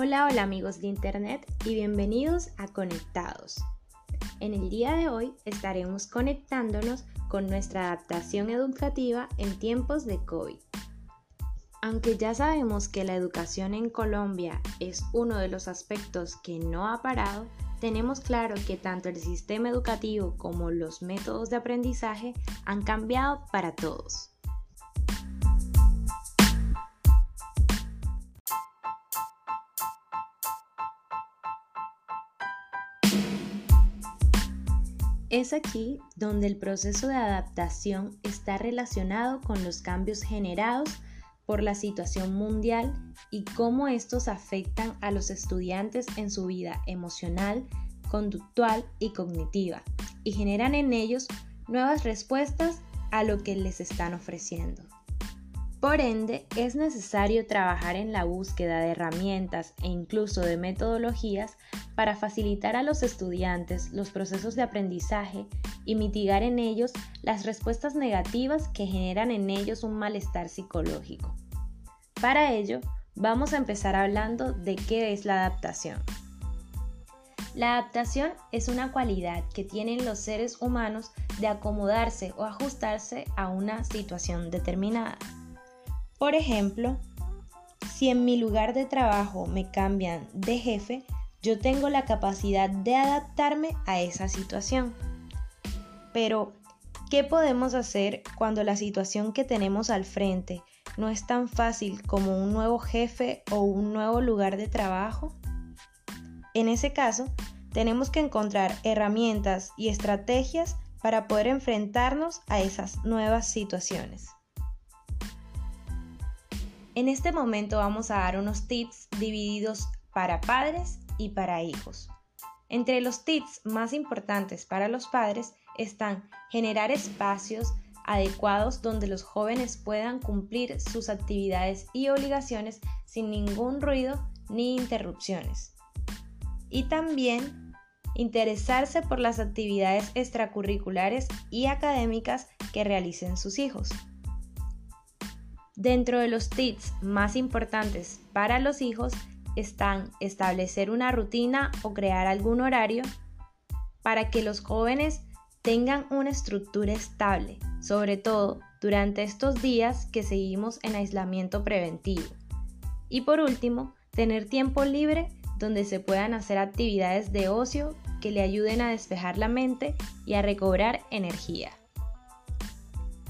Hola, hola amigos de Internet y bienvenidos a Conectados. En el día de hoy estaremos conectándonos con nuestra adaptación educativa en tiempos de COVID. Aunque ya sabemos que la educación en Colombia es uno de los aspectos que no ha parado, tenemos claro que tanto el sistema educativo como los métodos de aprendizaje han cambiado para todos. Es aquí donde el proceso de adaptación está relacionado con los cambios generados por la situación mundial y cómo estos afectan a los estudiantes en su vida emocional, conductual y cognitiva y generan en ellos nuevas respuestas a lo que les están ofreciendo. Por ende, es necesario trabajar en la búsqueda de herramientas e incluso de metodologías para facilitar a los estudiantes los procesos de aprendizaje y mitigar en ellos las respuestas negativas que generan en ellos un malestar psicológico. Para ello, vamos a empezar hablando de qué es la adaptación. La adaptación es una cualidad que tienen los seres humanos de acomodarse o ajustarse a una situación determinada. Por ejemplo, si en mi lugar de trabajo me cambian de jefe, yo tengo la capacidad de adaptarme a esa situación. Pero, ¿qué podemos hacer cuando la situación que tenemos al frente no es tan fácil como un nuevo jefe o un nuevo lugar de trabajo? En ese caso, tenemos que encontrar herramientas y estrategias para poder enfrentarnos a esas nuevas situaciones. En este momento vamos a dar unos tips divididos para padres y para hijos. Entre los tips más importantes para los padres están generar espacios adecuados donde los jóvenes puedan cumplir sus actividades y obligaciones sin ningún ruido ni interrupciones. Y también interesarse por las actividades extracurriculares y académicas que realicen sus hijos. Dentro de los tips más importantes para los hijos están establecer una rutina o crear algún horario para que los jóvenes tengan una estructura estable, sobre todo durante estos días que seguimos en aislamiento preventivo. Y por último, tener tiempo libre donde se puedan hacer actividades de ocio que le ayuden a despejar la mente y a recobrar energía.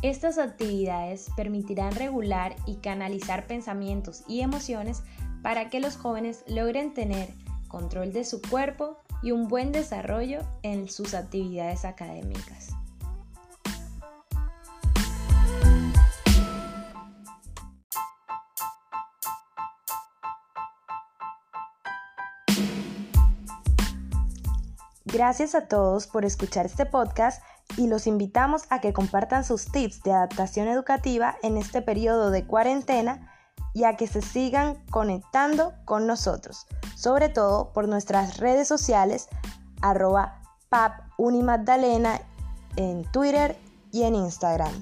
Estas actividades permitirán regular y canalizar pensamientos y emociones para que los jóvenes logren tener control de su cuerpo y un buen desarrollo en sus actividades académicas. Gracias a todos por escuchar este podcast y los invitamos a que compartan sus tips de adaptación educativa en este periodo de cuarentena y a que se sigan conectando con nosotros, sobre todo por nuestras redes sociales arroba papunimadalena en Twitter y en Instagram.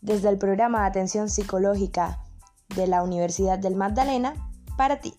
Desde el programa de atención psicológica de la Universidad del Magdalena, para ti.